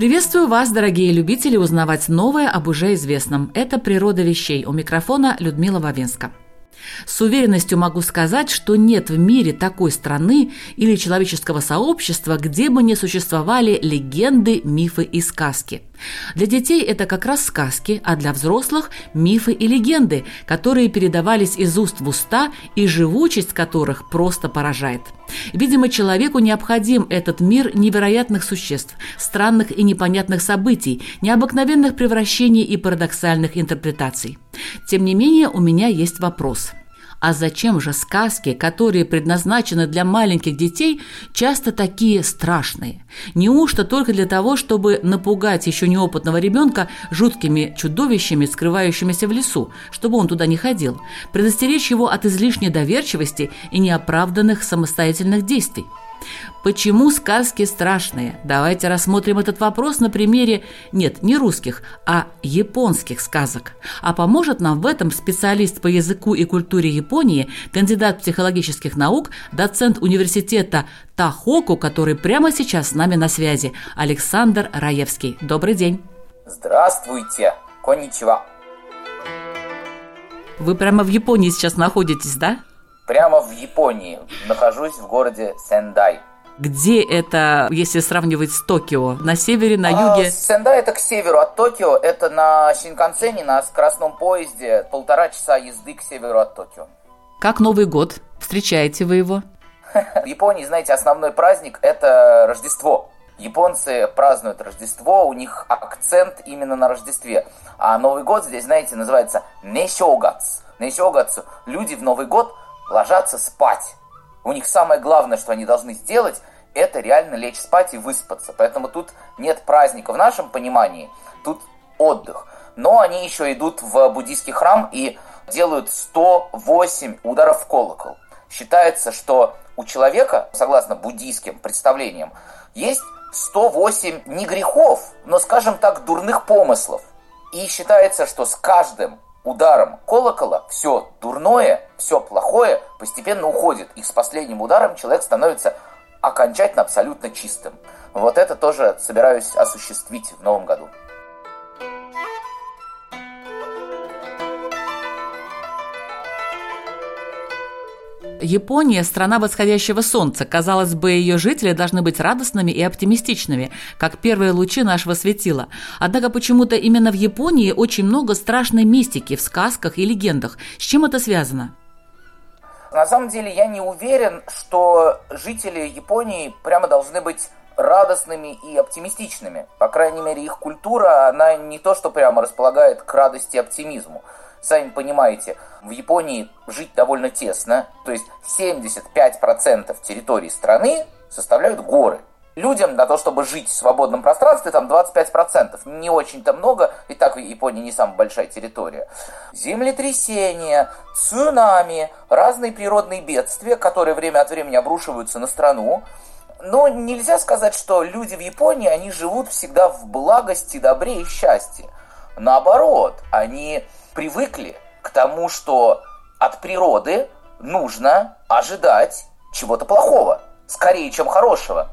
Приветствую вас, дорогие любители, узнавать новое об уже известном. Это «Природа вещей». У микрофона Людмила Вавинска. С уверенностью могу сказать, что нет в мире такой страны или человеческого сообщества, где бы не существовали легенды, мифы и сказки. Для детей это как раз сказки, а для взрослых – мифы и легенды, которые передавались из уст в уста и живучесть которых просто поражает. Видимо, человеку необходим этот мир невероятных существ, странных и непонятных событий, необыкновенных превращений и парадоксальных интерпретаций. Тем не менее, у меня есть вопрос – а зачем же сказки, которые предназначены для маленьких детей, часто такие страшные? Неужто только для того, чтобы напугать еще неопытного ребенка жуткими чудовищами, скрывающимися в лесу, чтобы он туда не ходил, предостеречь его от излишней доверчивости и неоправданных самостоятельных действий? Почему сказки страшные? Давайте рассмотрим этот вопрос на примере, нет, не русских, а японских сказок. А поможет нам в этом специалист по языку и культуре Японии, кандидат психологических наук, доцент университета Тахоку, который прямо сейчас с нами на связи, Александр Раевский. Добрый день. Здравствуйте, конничева. Вы прямо в Японии сейчас находитесь, да? Прямо в Японии. Нахожусь в городе Сендай. Где это, если сравнивать с Токио? На севере, на юге? А, Сендай это к северу от Токио. Это на Шинкансене, на скоростном поезде. Полтора часа езды к северу от Токио. Как Новый год? Встречаете вы его? В Японии, знаете, основной праздник – это Рождество. Японцы празднуют Рождество, у них акцент именно на Рождестве. А Новый год здесь, знаете, называется Несёгац. Несёгац. Люди в Новый год ложатся спать. У них самое главное, что они должны сделать, это реально лечь спать и выспаться. Поэтому тут нет праздника в нашем понимании, тут отдых. Но они еще идут в буддийский храм и делают 108 ударов в колокол. Считается, что у человека, согласно буддийским представлениям, есть 108 не грехов, но, скажем так, дурных помыслов. И считается, что с каждым ударом колокола все дурное, все плохое постепенно уходит. И с последним ударом человек становится окончательно абсолютно чистым. Вот это тоже собираюсь осуществить в новом году. Япония – страна восходящего солнца. Казалось бы, ее жители должны быть радостными и оптимистичными, как первые лучи нашего светила. Однако почему-то именно в Японии очень много страшной мистики в сказках и легендах. С чем это связано? На самом деле я не уверен, что жители Японии прямо должны быть радостными и оптимистичными. По крайней мере, их культура, она не то, что прямо располагает к радости и оптимизму. Сами понимаете, в Японии жить довольно тесно, то есть 75% территории страны составляют горы. Людям на то, чтобы жить в свободном пространстве, там 25%. Не очень-то много, и так в Японии не самая большая территория. Землетрясения, цунами, разные природные бедствия, которые время от времени обрушиваются на страну. Но нельзя сказать, что люди в Японии, они живут всегда в благости, добре и счастье. Наоборот, они привыкли к тому, что от природы нужно ожидать чего-то плохого, скорее, чем хорошего.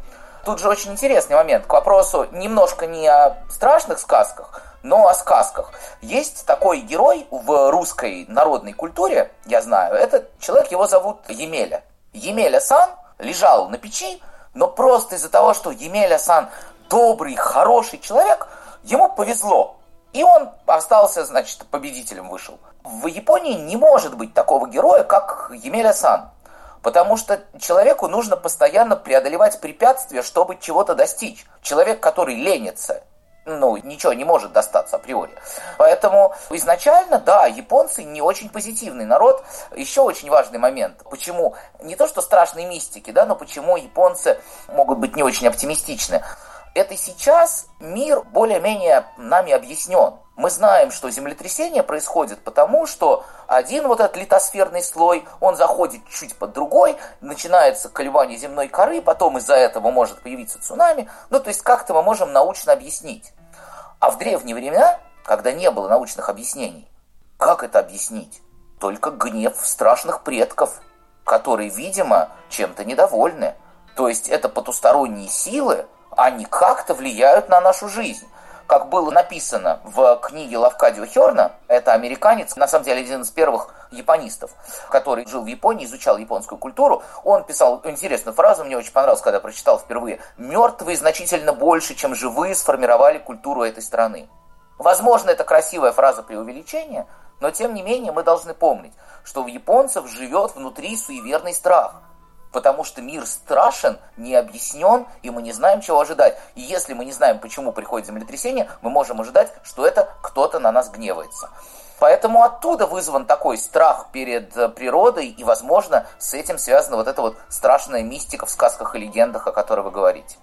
Тут же очень интересный момент к вопросу немножко не о страшных сказках, но о сказках. Есть такой герой в русской народной культуре, я знаю, этот человек, его зовут Емеля. Емеля-сан лежал на печи, но просто из-за того, что Емеля-сан добрый, хороший человек, ему повезло. И он остался, значит, победителем вышел. В Японии не может быть такого героя, как Емеля Сан. Потому что человеку нужно постоянно преодолевать препятствия, чтобы чего-то достичь. Человек, который ленится, ну, ничего не может достаться априори. Поэтому изначально, да, японцы не очень позитивный народ. Еще очень важный момент. Почему? Не то, что страшные мистики, да, но почему японцы могут быть не очень оптимистичны. Это сейчас мир более-менее нами объяснен. Мы знаем, что землетрясение происходит потому, что один вот этот литосферный слой, он заходит чуть под другой, начинается колебание земной коры, потом из-за этого может появиться цунами. Ну, то есть как-то мы можем научно объяснить. А в древние времена, когда не было научных объяснений, как это объяснить? Только гнев страшных предков, которые, видимо, чем-то недовольны. То есть это потусторонние силы, они как-то влияют на нашу жизнь как было написано в книге Лавкадио Херна, это американец, на самом деле один из первых японистов, который жил в Японии, изучал японскую культуру, он писал интересную фразу, мне очень понравилось, когда прочитал впервые. «Мертвые значительно больше, чем живые сформировали культуру этой страны». Возможно, это красивая фраза преувеличения, но тем не менее мы должны помнить, что в японцев живет внутри суеверный страх – потому что мир страшен, не объяснен, и мы не знаем, чего ожидать. И если мы не знаем, почему приходит землетрясение, мы можем ожидать, что это кто-то на нас гневается. Поэтому оттуда вызван такой страх перед э, природой, и, возможно, с этим связана вот эта вот страшная мистика в сказках и легендах, о которой вы говорите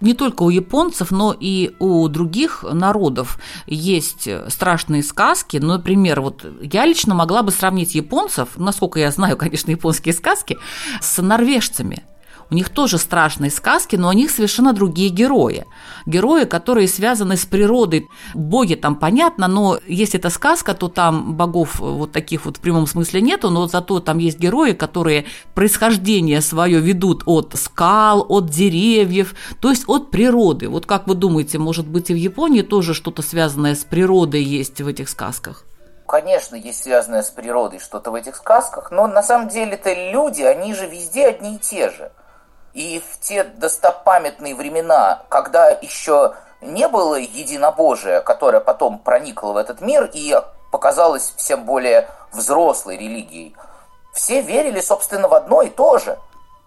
не только у японцев, но и у других народов есть страшные сказки. Ну, например, вот я лично могла бы сравнить японцев, насколько я знаю, конечно, японские сказки, с норвежцами. У них тоже страшные сказки, но у них совершенно другие герои. Герои, которые связаны с природой. Боги там понятно, но если это сказка, то там богов вот таких вот в прямом смысле нету, но зато там есть герои, которые происхождение свое ведут от скал, от деревьев, то есть от природы. Вот как вы думаете, может быть и в Японии тоже что-то связанное с природой есть в этих сказках? Конечно, есть связанное с природой что-то в этих сказках, но на самом деле-то люди, они же везде одни и те же. И в те достопамятные времена, когда еще не было единобожия, которое потом проникло в этот мир и показалось всем более взрослой религией, все верили, собственно, в одно и то же.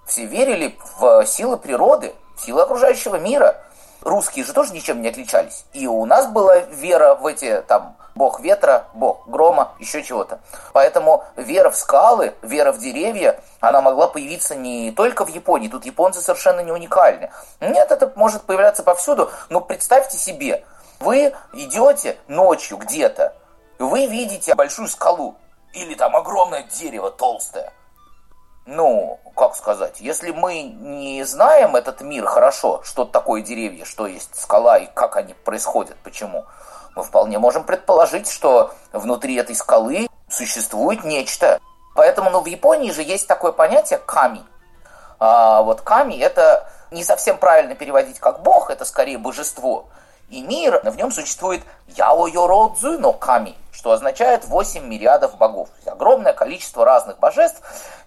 Все верили в силы природы, в силы окружающего мира. Русские же тоже ничем не отличались. И у нас была вера в эти там бог ветра, бог грома, еще чего-то. Поэтому вера в скалы, вера в деревья, она могла появиться не только в Японии, тут японцы совершенно не уникальны. Нет, это может появляться повсюду, но представьте себе, вы идете ночью где-то, вы видите большую скалу или там огромное дерево толстое. Ну, как сказать, если мы не знаем этот мир хорошо, что такое деревья, что есть скала и как они происходят, почему, мы вполне можем предположить, что внутри этой скалы существует нечто. Поэтому ну, в Японии же есть такое понятие ками. А, вот ками это не совсем правильно переводить как бог, это скорее божество. И мир, в нем существует яо-йородзу но ками, что означает 8 мириадов богов. Огромное количество разных божеств.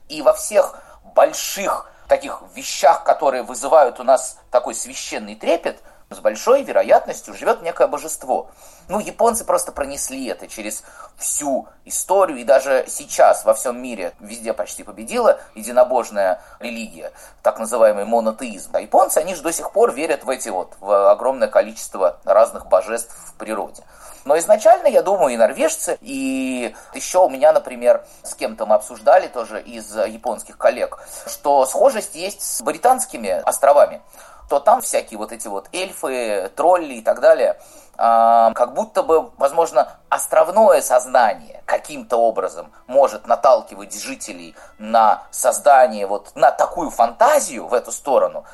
И во всех больших таких вещах, которые вызывают у нас такой священный трепет – с большой вероятностью живет некое божество. Ну, японцы просто пронесли это через всю историю, и даже сейчас во всем мире везде почти победила единобожная религия, так называемый монотеизм. А японцы, они же до сих пор верят в эти вот, в огромное количество разных божеств в природе. Но изначально, я думаю, и норвежцы, и еще у меня, например, с кем-то мы обсуждали тоже из японских коллег, что схожесть есть с британскими островами то там всякие вот эти вот эльфы, тролли и так далее, а, как будто бы, возможно, островное сознание каким-то образом может наталкивать жителей на создание, вот на такую фантазию в эту сторону.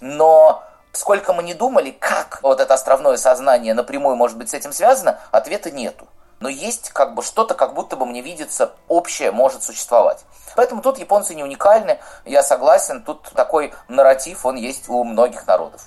Но сколько мы не думали, как вот это островное сознание напрямую может быть с этим связано, ответа нету но есть как бы что-то, как будто бы мне видится, общее может существовать. Поэтому тут японцы не уникальны, я согласен, тут такой нарратив, он есть у многих народов.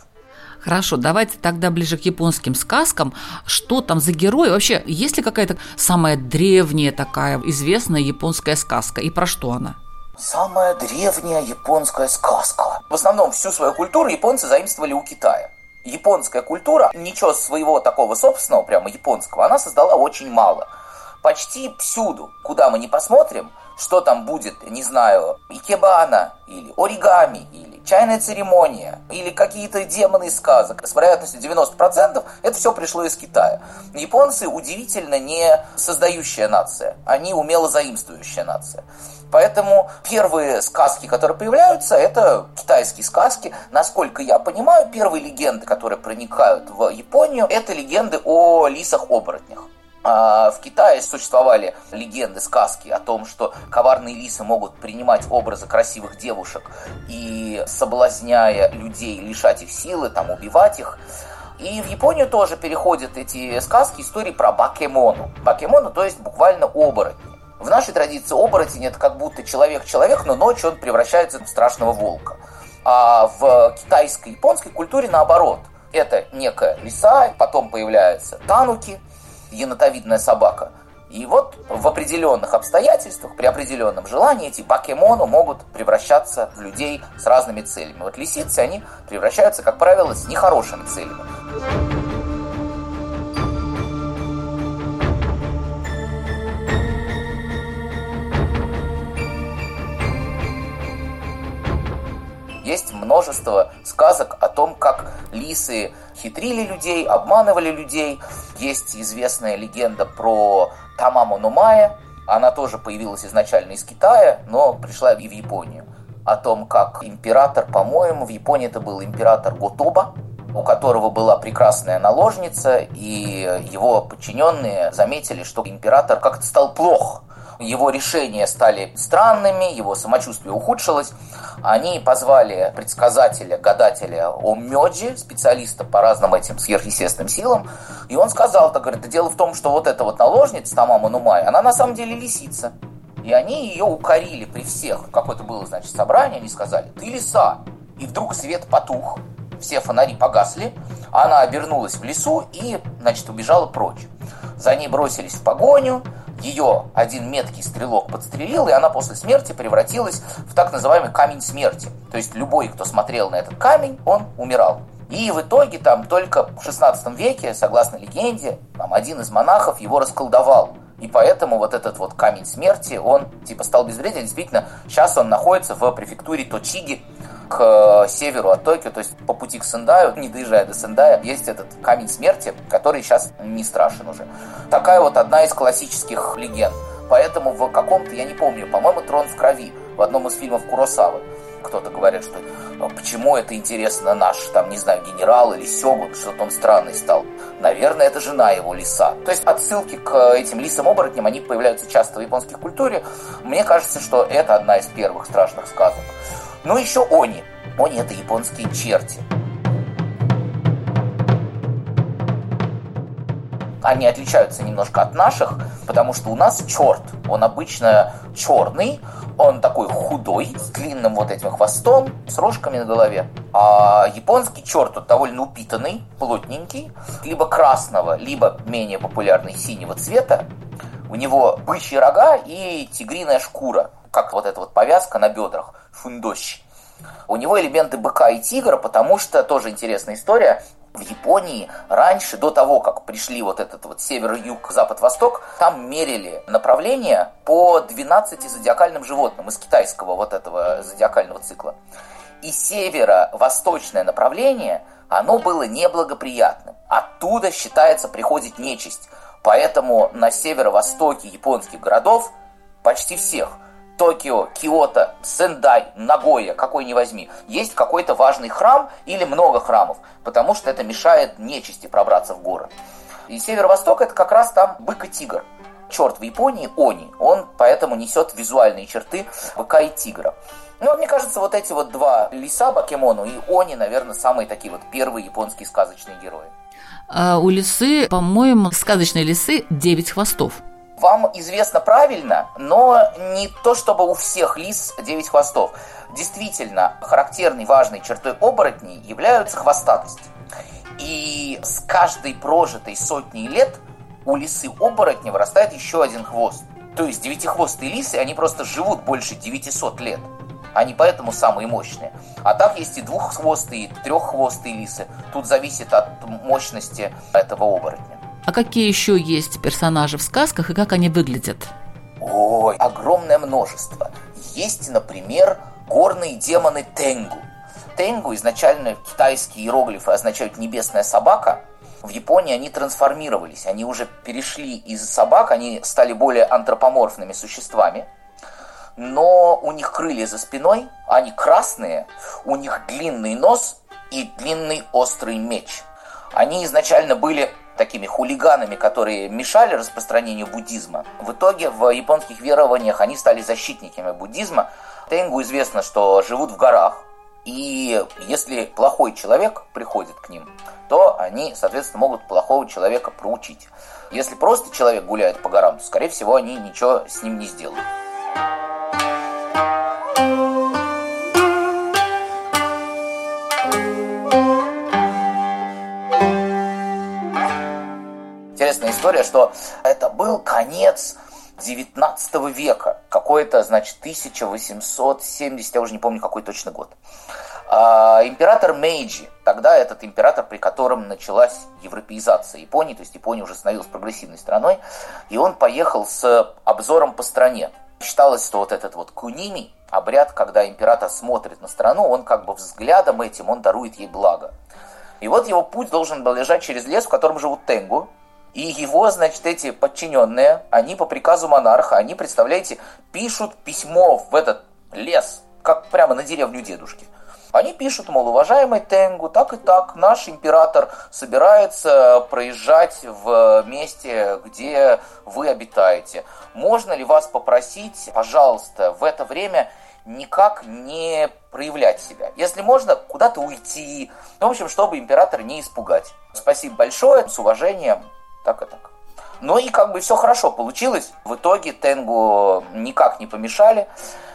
Хорошо, давайте тогда ближе к японским сказкам. Что там за герой? Вообще, есть ли какая-то самая древняя такая известная японская сказка? И про что она? Самая древняя японская сказка. В основном всю свою культуру японцы заимствовали у Китая японская культура ничего своего такого собственного, прямо японского, она создала очень мало. Почти всюду, куда мы не посмотрим, что там будет, не знаю, икебана, или оригами, или чайная церемония, или какие-то демоны из сказок, с вероятностью 90%, это все пришло из Китая. Японцы удивительно не создающая нация, они умело заимствующая нация. Поэтому первые сказки, которые появляются, это китайские сказки. Насколько я понимаю, первые легенды, которые проникают в Японию, это легенды о лисах-оборотнях. А в Китае существовали легенды, сказки о том, что коварные лисы могут принимать образы красивых девушек и, соблазняя людей, лишать их силы, там, убивать их. И в Японию тоже переходят эти сказки, истории про бакемону. Бакемону, то есть буквально оборотни. В нашей традиции оборотень это как будто человек-человек, но ночью он превращается в страшного волка. А в китайской, японской культуре наоборот. Это некая лиса, потом появляются тануки, енотовидная собака. И вот в определенных обстоятельствах, при определенном желании, эти покемоны могут превращаться в людей с разными целями. Вот лисицы, они превращаются, как правило, с нехорошими целями. Есть множество сказок о том, как лисы хитрили людей, обманывали людей. Есть известная легенда про Тамаму Нумая. Она тоже появилась изначально из Китая, но пришла и в Японию. О том, как император, по-моему, в Японии это был император Готоба, у которого была прекрасная наложница, и его подчиненные заметили, что император как-то стал плох его решения стали странными, его самочувствие ухудшилось. Они позвали предсказателя, гадателя Омёджи, специалиста по разным этим сверхъестественным силам, и он сказал, так говорит, да дело в том, что вот эта вот наложница Тамама Нумай, она на самом деле лисица. И они ее укорили при всех. Какое-то было, значит, собрание, они сказали, ты лиса. И вдруг свет потух, все фонари погасли, она обернулась в лесу и, значит, убежала прочь. За ней бросились в погоню, ее один меткий стрелок подстрелил, и она после смерти превратилась в так называемый камень смерти. То есть любой, кто смотрел на этот камень, он умирал. И в итоге там только в 16 веке, согласно легенде, там один из монахов его расколдовал. И поэтому вот этот вот камень смерти, он типа стал безвреден. Действительно, сейчас он находится в префектуре Точиги, к северу от Токио, то есть по пути к Сендаю, не доезжая до Сендая, есть этот камень смерти, который сейчас не страшен уже. Такая вот одна из классических легенд. Поэтому в каком-то, я не помню, по-моему, «Трон в крови» в одном из фильмов Куросавы. Кто-то говорит, что «А почему это интересно наш, там, не знаю, генерал или сёгун, что-то он странный стал. Наверное, это жена его лиса. То есть отсылки к этим лисам-оборотням, они появляются часто в японской культуре. Мне кажется, что это одна из первых страшных сказок. Ну, еще они. Они – это японские черти. Они отличаются немножко от наших, потому что у нас черт, он обычно черный, он такой худой, с длинным вот этим хвостом, с рожками на голове. А японский черт, он довольно упитанный, плотненький, либо красного, либо менее популярный синего цвета. У него бычьи рога и тигриная шкура, как вот эта вот повязка на бедрах, фундощ. У него элементы быка и тигра, потому что, тоже интересная история, в Японии раньше, до того, как пришли вот этот вот север, юг, запад, восток, там мерили направление по 12 зодиакальным животным из китайского вот этого зодиакального цикла. И северо-восточное направление, оно было неблагоприятным. Оттуда, считается, приходит нечисть. Поэтому на северо-востоке японских городов, почти всех – Токио, Киото, Сендай, Нагоя, какой ни возьми, есть какой-то важный храм или много храмов, потому что это мешает нечисти пробраться в город. И северо-восток это как раз там бык и тигр. Черт в Японии они, он поэтому несет визуальные черты быка и тигра. Ну, мне кажется, вот эти вот два лиса Бакемону и они, наверное, самые такие вот первые японские сказочные герои. А у лисы, по-моему, сказочные лисы девять хвостов вам известно правильно, но не то, чтобы у всех лис 9 хвостов. Действительно, характерной важной чертой оборотней являются хвостатость. И с каждой прожитой сотней лет у лисы оборотня вырастает еще один хвост. То есть девятихвостые лисы, они просто живут больше 900 лет. Они поэтому самые мощные. А так есть и двуххвостые, и треххвостые лисы. Тут зависит от мощности этого оборотня. А какие еще есть персонажи в сказках и как они выглядят? Ой, огромное множество. Есть, например, горные демоны Тенгу. Тенгу изначально китайские иероглифы означают «небесная собака», в Японии они трансформировались, они уже перешли из собак, они стали более антропоморфными существами, но у них крылья за спиной, они красные, у них длинный нос и длинный острый меч. Они изначально были такими хулиганами, которые мешали распространению буддизма. В итоге в японских верованиях они стали защитниками буддизма. Тенгу известно, что живут в горах, и если плохой человек приходит к ним, то они, соответственно, могут плохого человека проучить. Если просто человек гуляет по горам, то, скорее всего, они ничего с ним не сделают. История, что это был конец 19 века, какой-то, значит, 1870, я уже не помню, какой точно год. А, император Мейджи, тогда этот император, при котором началась европеизация Японии, то есть Япония уже становилась прогрессивной страной, и он поехал с обзором по стране. Считалось, что вот этот вот куними, обряд, когда император смотрит на страну, он как бы взглядом этим, он дарует ей благо. И вот его путь должен был лежать через лес, в котором живут тенгу, и его, значит, эти подчиненные, они по приказу монарха, они, представляете, пишут письмо в этот лес, как прямо на деревню дедушки. Они пишут, мол, уважаемый Тенгу, так и так, наш император собирается проезжать в месте, где вы обитаете. Можно ли вас попросить, пожалуйста, в это время никак не проявлять себя. Если можно, куда-то уйти. Ну, в общем, чтобы императора не испугать. Спасибо большое, с уважением, так и так. Ну и как бы все хорошо получилось. В итоге Тенгу никак не помешали.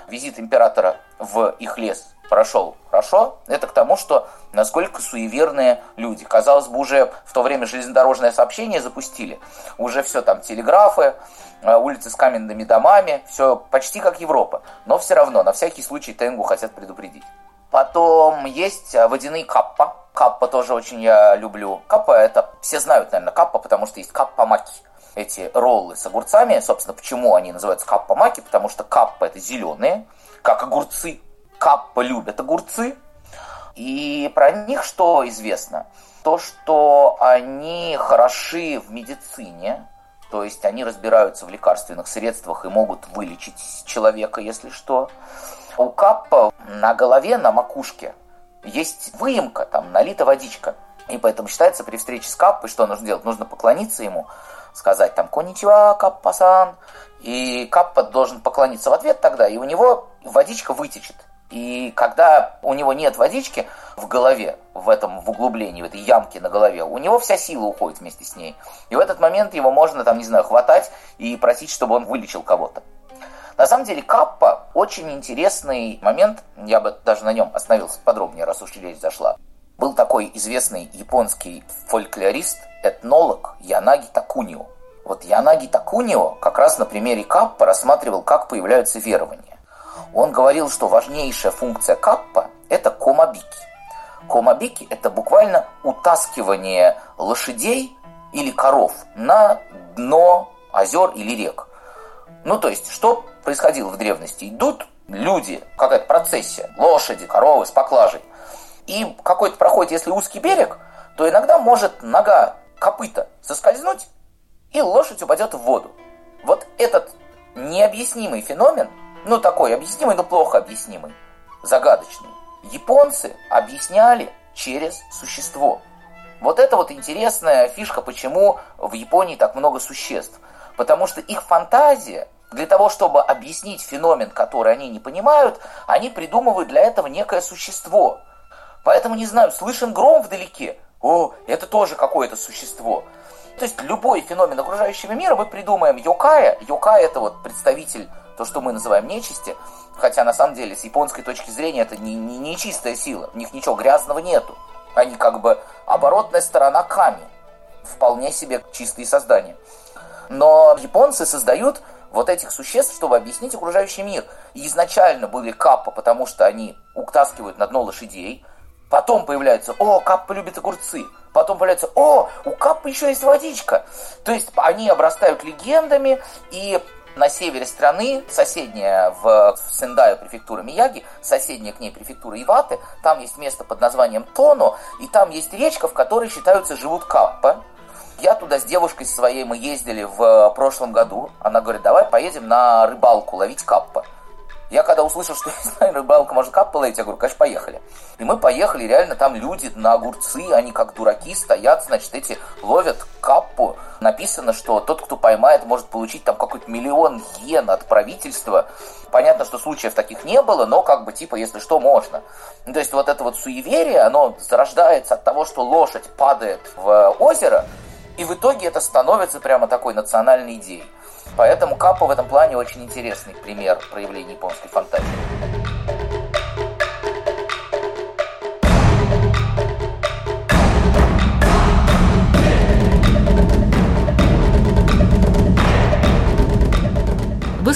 Визит императора в их лес прошел хорошо. Это к тому, что насколько суеверные люди. Казалось бы, уже в то время железнодорожное сообщение запустили. Уже все там, телеграфы, э, улицы с каменными домами, все почти как Европа. Но все равно, на всякий случай Тенгу хотят предупредить. Потом есть э, водяные каппа. Каппа тоже очень я люблю. Каппа это, все знают, наверное, каппа, потому что есть каппа-маки. Эти роллы с огурцами, собственно, почему они называются каппа-маки? Потому что каппа это зеленые, как огурцы. Каппа любят огурцы. И про них что известно? То, что они хороши в медицине, то есть они разбираются в лекарственных средствах и могут вылечить человека, если что. У Каппа на голове, на макушке есть выемка, там налита водичка. И поэтому считается при встрече с Каппой, что нужно делать? Нужно поклониться ему, сказать там «Коничева, Каппа-сан». И Каппа должен поклониться в ответ тогда, и у него водичка вытечет. И когда у него нет водички в голове, в этом в углублении, в этой ямке на голове, у него вся сила уходит вместе с ней. И в этот момент его можно, там, не знаю, хватать и просить, чтобы он вылечил кого-то. На самом деле каппа очень интересный момент, я бы даже на нем остановился подробнее, раз уж речь зашла. Был такой известный японский фольклорист, этнолог Янаги Такунио. Вот Янаги Такунио как раз на примере каппа рассматривал, как появляются верования. Он говорил, что важнейшая функция каппа – это комабики. Комабики – это буквально утаскивание лошадей или коров на дно озер или рек. Ну, то есть, что происходило в древности? Идут люди, какая-то процессия, лошади, коровы с поклажей. И какой-то проходит, если узкий берег, то иногда может нога, копыта соскользнуть, и лошадь упадет в воду. Вот этот необъяснимый феномен, ну такой объяснимый, но плохо объяснимый, загадочный, японцы объясняли через существо. Вот это вот интересная фишка, почему в Японии так много существ – Потому что их фантазия, для того, чтобы объяснить феномен, который они не понимают, они придумывают для этого некое существо. Поэтому, не знаю, слышен гром вдалеке, о, это тоже какое-то существо. То есть любой феномен окружающего мира мы придумаем йокая. Йокай это вот представитель, то, что мы называем нечисти. Хотя на самом деле с японской точки зрения это не, не, не чистая сила. В них ничего грязного нету. Они как бы оборотная сторона камня. Вполне себе чистые создания. Но японцы создают вот этих существ, чтобы объяснить окружающий мир. И изначально были каппа, потому что они утаскивают на дно лошадей. Потом появляются, о, каппа любит огурцы. Потом появляется, о, у каппа еще есть водичка. То есть они обрастают легендами, и на севере страны, соседняя в Сендаю префектура Мияги, соседняя к ней префектура Иваты, там есть место под названием Тоно, и там есть речка, в которой считаются живут каппа. Я туда с девушкой своей мы ездили в прошлом году. Она говорит, давай поедем на рыбалку ловить каппа. Я когда услышал, что я знаю, рыбалка может каппа ловить, я говорю, конечно, поехали. И мы поехали, реально там люди на огурцы, они как дураки стоят, значит, эти ловят каппу. Написано, что тот, кто поймает, может получить там какой-то миллион йен от правительства. Понятно, что случаев таких не было, но как бы типа, если что, можно. Ну, то есть вот это вот суеверие, оно зарождается от того, что лошадь падает в озеро, и в итоге это становится прямо такой национальной идеей. Поэтому Капа в этом плане очень интересный пример проявления японской фантазии.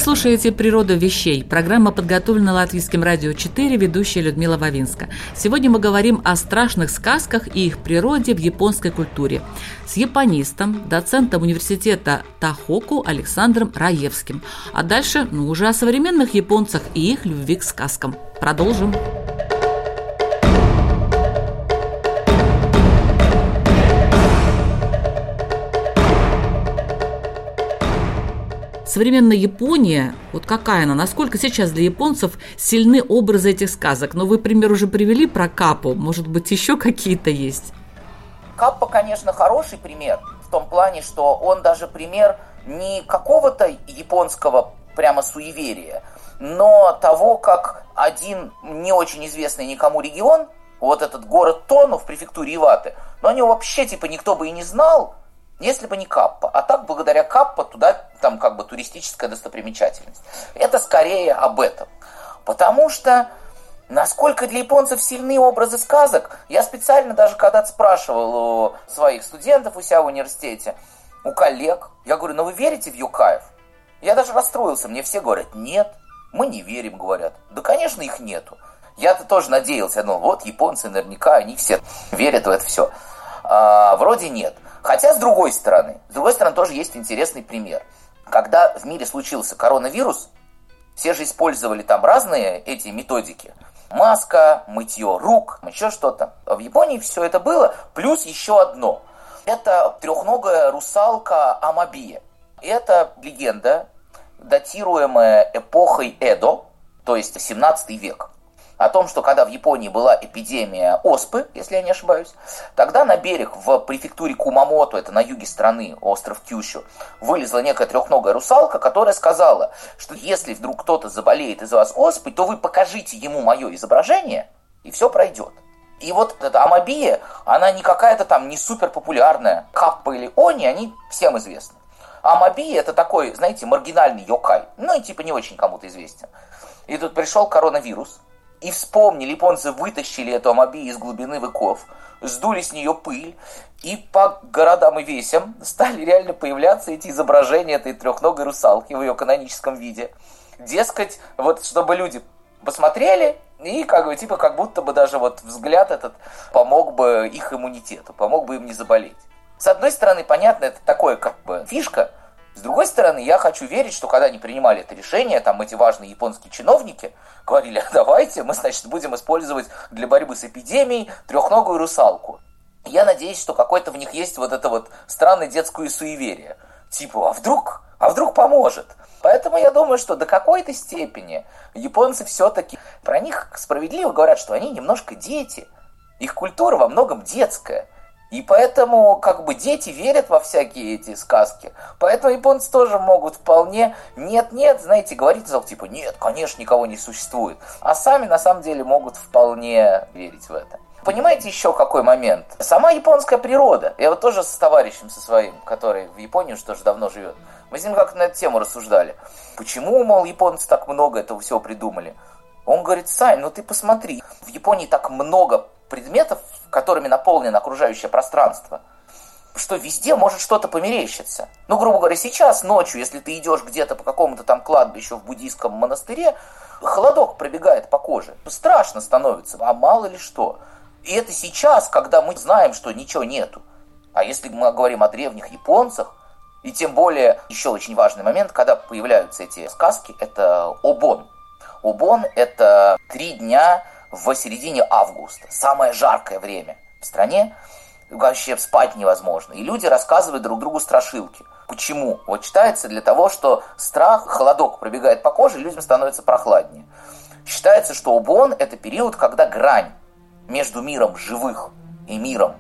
Слушаете «Природу вещей». Программа подготовлена Латвийским радио 4, ведущая Людмила Вавинска. Сегодня мы говорим о страшных сказках и их природе в японской культуре с японистом, доцентом университета Тахоку Александром Раевским. А дальше, ну, уже о современных японцах и их любви к сказкам. Продолжим. Продолжим. Современная Япония, вот какая она, насколько сейчас для японцев сильны образы этих сказок? Ну, вы пример уже привели про Капу, может быть, еще какие-то есть? Каппа, конечно, хороший пример в том плане, что он даже пример не какого-то японского прямо суеверия, но того, как один не очень известный никому регион, вот этот город Тону в префектуре Иваты, но о нем вообще типа никто бы и не знал, если бы не Каппа. А так, благодаря Каппа, туда там как бы туристическая достопримечательность. Это скорее об этом. Потому что Насколько для японцев сильны образы сказок, я специально даже когда-то спрашивал у своих студентов у себя в университете, у коллег, я говорю, ну вы верите в Юкаев? Я даже расстроился, мне все говорят, нет, мы не верим, говорят. Да, конечно, их нету. Я-то тоже надеялся, ну вот японцы наверняка, они все верят в это все. А, вроде нет. Хотя, с другой стороны, с другой стороны, тоже есть интересный пример. Когда в мире случился коронавирус, все же использовали там разные эти методики. Маска, мытье рук, еще что-то. В Японии все это было, плюс еще одно. Это трехногая русалка Амабия. Это легенда, датируемая эпохой Эдо, то есть 17 век о том, что когда в Японии была эпидемия оспы, если я не ошибаюсь, тогда на берег в префектуре Кумамото, это на юге страны, остров Кющу, вылезла некая трехногая русалка, которая сказала, что если вдруг кто-то заболеет из вас оспой, то вы покажите ему мое изображение, и все пройдет. И вот эта Амабия, она не какая-то там не супер популярная. Каппа или Они, они всем известны. Амабия это такой, знаете, маргинальный йокай. Ну и типа не очень кому-то известен. И тут пришел коронавирус, и вспомнили, японцы вытащили эту Амаби из глубины веков, сдули с нее пыль, и по городам и весям стали реально появляться эти изображения этой трехногой русалки в ее каноническом виде. Дескать, вот чтобы люди посмотрели, и как бы, типа, как будто бы даже вот взгляд этот помог бы их иммунитету, помог бы им не заболеть. С одной стороны, понятно, это такое как бы фишка, с другой стороны, я хочу верить, что когда они принимали это решение, там эти важные японские чиновники говорили, «А давайте мы, значит, будем использовать для борьбы с эпидемией трехногую русалку. Я надеюсь, что какое-то в них есть вот это вот странное детское суеверие. Типа, а вдруг, а вдруг поможет? Поэтому я думаю, что до какой-то степени японцы все-таки про них справедливо говорят, что они немножко дети. Их культура во многом детская. И поэтому как бы дети верят во всякие эти сказки. Поэтому японцы тоже могут вполне нет-нет, знаете, говорить зал типа нет, конечно, никого не существует. А сами на самом деле могут вполне верить в это. Понимаете еще какой момент? Сама японская природа. Я вот тоже с товарищем со своим, который в Японии уже тоже давно живет. Мы с ним как-то на эту тему рассуждали. Почему, мол, японцы так много этого всего придумали? Он говорит, Сань, ну ты посмотри, в Японии так много предметов, которыми наполнено окружающее пространство, что везде может что-то померещиться. Ну, грубо говоря, сейчас ночью, если ты идешь где-то по какому-то там кладбищу в буддийском монастыре, холодок пробегает по коже. Страшно становится, а мало ли что. И это сейчас, когда мы знаем, что ничего нету. А если мы говорим о древних японцах, И тем более, еще очень важный момент, когда появляются эти сказки, это обон. Обон – это три дня в середине августа, самое жаркое время в стране, вообще спать невозможно. И люди рассказывают друг другу страшилки. Почему? Вот читается для того, что страх, холодок пробегает по коже, людям становится прохладнее. Считается, что Убон – это период, когда грань между миром живых и миром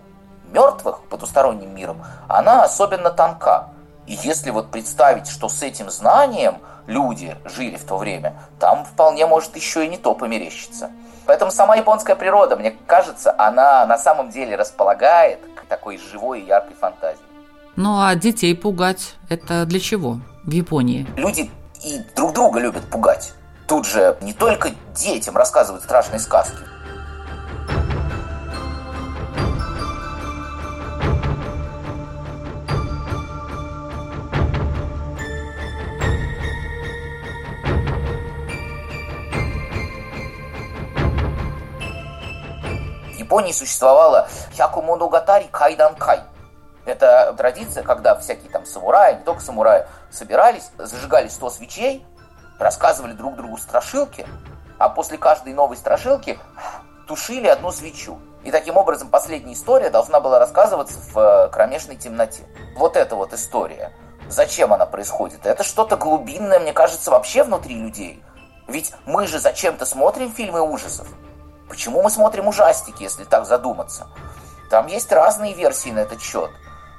мертвых, потусторонним миром, она особенно тонка. И если вот представить, что с этим знанием люди жили в то время, там вполне может еще и не то померещиться. Поэтому сама японская природа, мне кажется, она на самом деле располагает к такой живой и яркой фантазии. Ну а детей пугать – это для чего в Японии? Люди и друг друга любят пугать. Тут же не только детям рассказывают страшные сказки. Японии существовала хякумоногатари кайданкай. Это традиция, когда всякие там самураи, не только самураи, собирались, зажигали 100 свечей, рассказывали друг другу страшилки, а после каждой новой страшилки тушили одну свечу. И таким образом последняя история должна была рассказываться в э, кромешной темноте. Вот эта вот история. Зачем она происходит? Это что-то глубинное, мне кажется, вообще внутри людей. Ведь мы же зачем-то смотрим фильмы ужасов. Почему мы смотрим ужастики, если так задуматься? Там есть разные версии на этот счет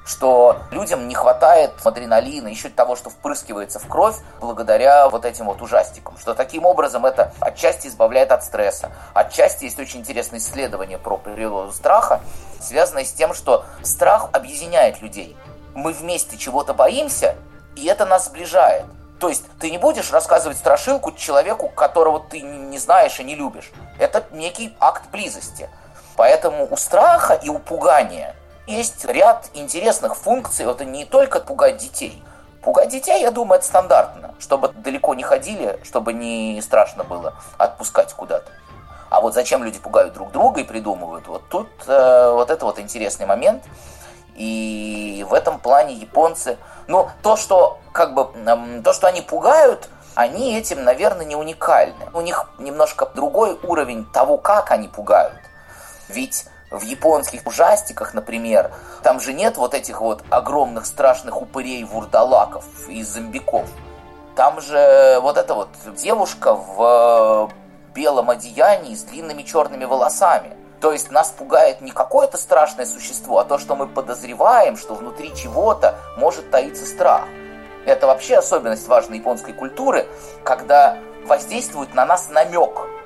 что людям не хватает адреналина, еще того, что впрыскивается в кровь благодаря вот этим вот ужастикам. Что таким образом это отчасти избавляет от стресса. Отчасти есть очень интересное исследование про природу страха, связанное с тем, что страх объединяет людей. Мы вместе чего-то боимся, и это нас сближает. То есть ты не будешь рассказывать страшилку человеку, которого ты не знаешь и не любишь. Это некий акт близости. Поэтому у страха и у пугания есть ряд интересных функций. Это не только пугать детей. Пугать детей, я думаю, это стандартно. Чтобы далеко не ходили, чтобы не страшно было отпускать куда-то. А вот зачем люди пугают друг друга и придумывают, вот тут э, вот это вот интересный момент. И в этом плане японцы, ну, то, что как бы, э, то, что они пугают, они этим, наверное, не уникальны. У них немножко другой уровень того, как они пугают. Ведь в японских ужастиках, например, там же нет вот этих вот огромных страшных упырей-вурдалаков и зомбиков. Там же вот эта вот девушка в белом одеянии с длинными черными волосами. То есть нас пугает не какое-то страшное существо, а то, что мы подозреваем, что внутри чего-то может таиться страх. Это вообще особенность важной японской культуры, когда воздействует на нас намек –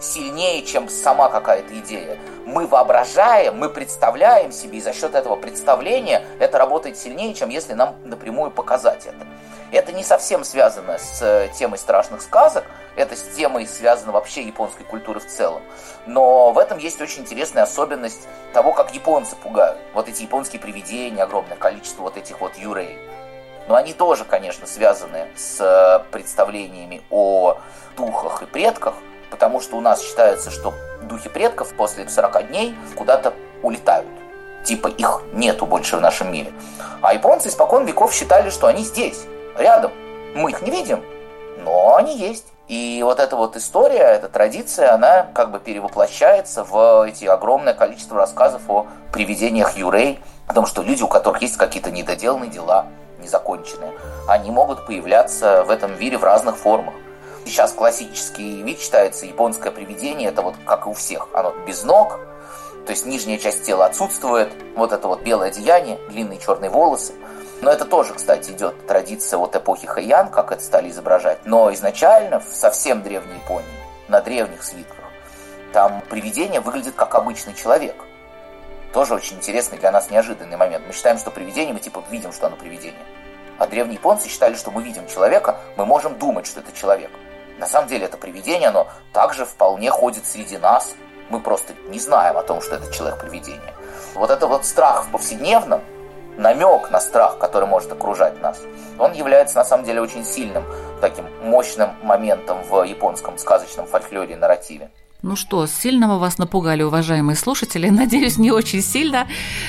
сильнее, чем сама какая-то идея. Мы воображаем, мы представляем себе, и за счет этого представления это работает сильнее, чем если нам напрямую показать это. Это не совсем связано с э, темой страшных сказок, это с темой связано вообще японской культуры в целом. Но в этом есть очень интересная особенность того, как японцы пугают. Вот эти японские привидения, огромное количество вот этих вот юрей. Но они тоже, конечно, связаны с э, представлениями о духах и предках, потому что у нас считается, что духи предков после 40 дней куда-то улетают. Типа их нету больше в нашем мире. А японцы испокон веков считали, что они здесь, рядом. Мы их не видим, но они есть. И вот эта вот история, эта традиция, она как бы перевоплощается в эти огромное количество рассказов о привидениях Юрей, о том, что люди, у которых есть какие-то недоделанные дела, незаконченные, они могут появляться в этом мире в разных формах. Сейчас классический вид считается японское привидение, это вот как и у всех, оно без ног, то есть нижняя часть тела отсутствует, вот это вот белое одеяние, длинные черные волосы. Но это тоже, кстати, идет традиция от эпохи Хэйян, как это стали изображать. Но изначально, в совсем древней Японии, на древних свитках, там привидение выглядит как обычный человек. Тоже очень интересный для нас неожиданный момент. Мы считаем, что привидение, мы типа видим, что оно привидение. А древние японцы считали, что мы видим человека, мы можем думать, что это человек. На самом деле это привидение, оно также вполне ходит среди нас. Мы просто не знаем о том, что это человек-привидение. Вот это вот страх в повседневном, намек на страх, который может окружать нас, он является на самом деле очень сильным таким мощным моментом в японском сказочном фольклоре и нарративе. Ну что, сильно мы вас напугали, уважаемые слушатели? Надеюсь, не очень сильно.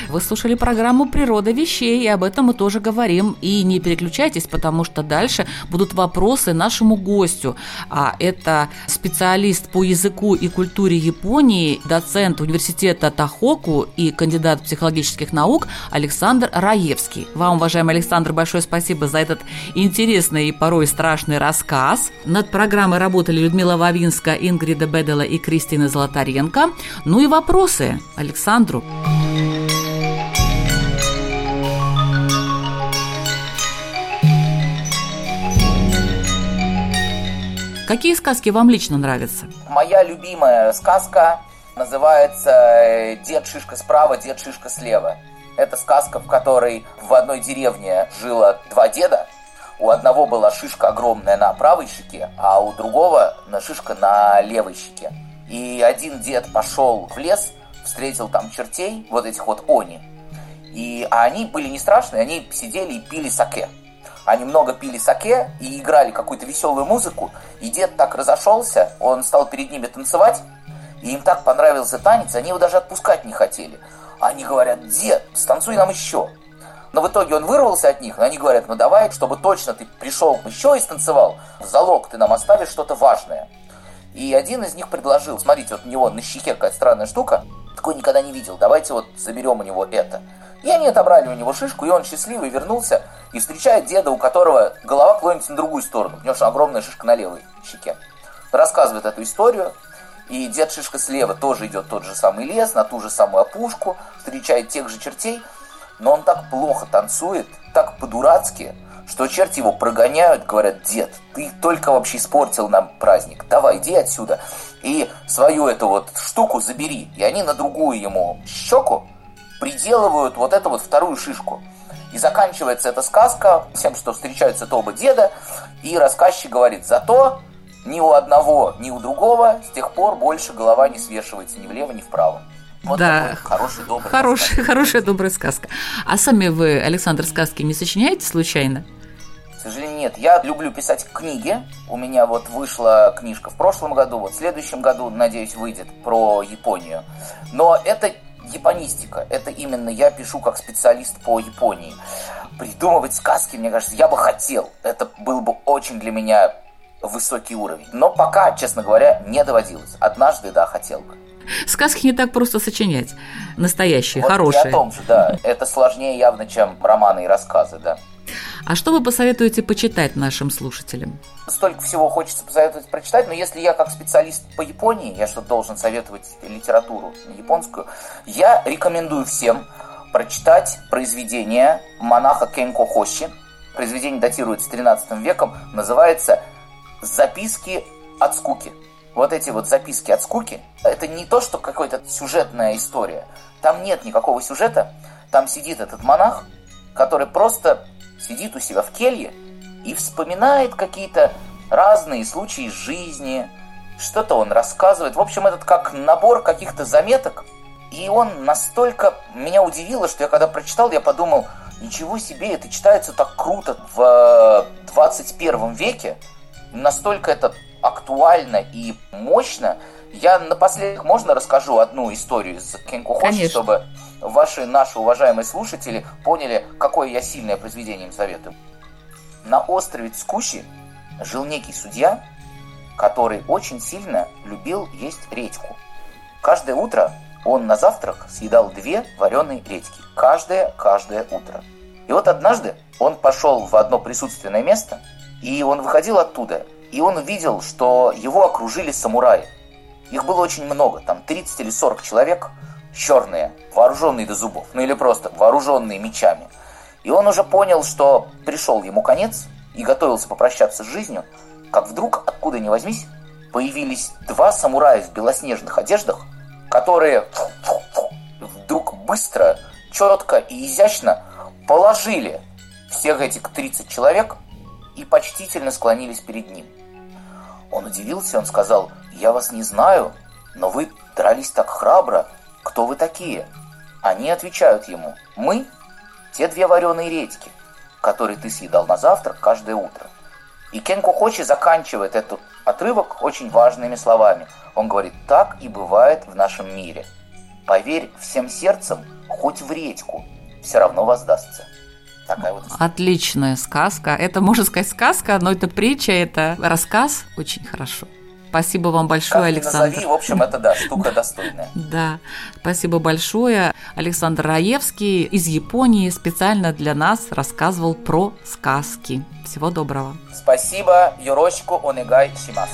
Вы слушали программу «Природа вещей», и об этом мы тоже говорим. И не переключайтесь, потому что дальше будут вопросы нашему гостю. А это специалист по языку и культуре Японии, доцент университета Тахоку и кандидат психологических наук Александр Раевский. Вам, уважаемый Александр, большое спасибо за этот интересный и порой страшный рассказ. Над программой работали Людмила Вавинска, Ингрида Бедела и Кристины Золотаренко. Ну и вопросы Александру. Какие сказки вам лично нравятся? Моя любимая сказка называется э, «Дед Шишка справа, дед Шишка слева». Это сказка, в которой в одной деревне жило два деда. У одного была шишка огромная на правой щеке, а у другого на шишка на левой щеке. И один дед пошел в лес, встретил там чертей, вот этих вот они. И а они были не страшные, они сидели и пили саке. Они много пили саке и играли какую-то веселую музыку. И дед так разошелся, он стал перед ними танцевать. И им так понравился танец, они его даже отпускать не хотели. Они говорят, дед, станцуй нам еще. Но в итоге он вырвался от них, но они говорят, ну давай, чтобы точно ты пришел еще и станцевал, залог ты нам оставишь что-то важное. И один из них предложил, смотрите, вот у него на щеке какая-то странная штука, такой никогда не видел, давайте вот заберем у него это. И они отобрали у него шишку, и он счастливый вернулся и встречает деда, у которого голова клонится на другую сторону, потому что огромная шишка на левой щеке. Рассказывает эту историю, и дед Шишка слева тоже идет тот же самый лес, на ту же самую опушку, встречает тех же чертей, но он так плохо танцует, так по-дурацки, что черти его прогоняют, говорят, дед, ты только вообще испортил нам праздник, давай, иди отсюда, и свою эту вот штуку забери. И они на другую ему щеку приделывают вот эту вот вторую шишку. И заканчивается эта сказка тем, что встречаются оба деда, и рассказчик говорит, зато ни у одного, ни у другого с тех пор больше голова не свешивается ни влево, ни вправо. Вот да, хороший, добрый хороший, хорошая, добрая сказка. А сами вы, Александр, сказки не сочиняете случайно? Сожалению, нет. Я люблю писать книги. У меня вот вышла книжка в прошлом году, вот в следующем году, надеюсь, выйдет про Японию. Но это японистика. Это именно я пишу как специалист по Японии. Придумывать сказки, мне кажется, я бы хотел. Это был бы очень для меня высокий уровень. Но пока, честно говоря, не доводилось. Однажды, да, хотел бы. Сказки не так просто сочинять. Настоящие, вот хорошие. Я о том же, да. Это сложнее явно, чем романы и рассказы, да. А что вы посоветуете почитать нашим слушателям? Столько всего хочется посоветовать прочитать, но если я как специалист по Японии, я что должен советовать литературу японскую, я рекомендую всем прочитать произведение монаха Кенко Хоши. Произведение датируется 13 веком, называется «Записки от скуки». Вот эти вот записки от скуки, это не то, что какая-то сюжетная история. Там нет никакого сюжета, там сидит этот монах, который просто сидит у себя в келье и вспоминает какие-то разные случаи жизни, что-то он рассказывает. В общем, этот как набор каких-то заметок. И он настолько меня удивило, что я когда прочитал, я подумал, ничего себе, это читается так круто в 21 веке. Настолько это актуально и мощно. Я напоследок можно расскажу одну историю из Кенку Хоши, чтобы ваши, наши уважаемые слушатели поняли, какое я сильное произведение им советую. На острове Цкущи жил некий судья, который очень сильно любил есть редьку. Каждое утро он на завтрак съедал две вареные редьки. Каждое, каждое утро. И вот однажды он пошел в одно присутственное место, и он выходил оттуда, и он увидел, что его окружили самураи. Их было очень много, там 30 или 40 человек – черные, вооруженные до зубов, ну или просто вооруженные мечами. И он уже понял, что пришел ему конец и готовился попрощаться с жизнью, как вдруг, откуда ни возьмись, появились два самурая в белоснежных одеждах, которые вдруг быстро, четко и изящно положили всех этих 30 человек и почтительно склонились перед ним. Он удивился, он сказал, «Я вас не знаю, но вы дрались так храбро, «Кто вы такие?» Они отвечают ему, «Мы – те две вареные редьки, которые ты съедал на завтрак каждое утро». И Кен Кухочи заканчивает этот отрывок очень важными словами. Он говорит, так и бывает в нашем мире. Поверь всем сердцем, хоть в редьку, все равно воздастся. Такая вот Отличная сказка. Это, можно сказать, сказка, но это притча, это рассказ. Очень хорошо. Спасибо вам большое, как Александр. Назови, в общем, это да, штука достойная. Да, спасибо большое. Александр Раевский из Японии специально для нас рассказывал про сказки. Всего доброго. Спасибо, Юрошку Онегай Шимас.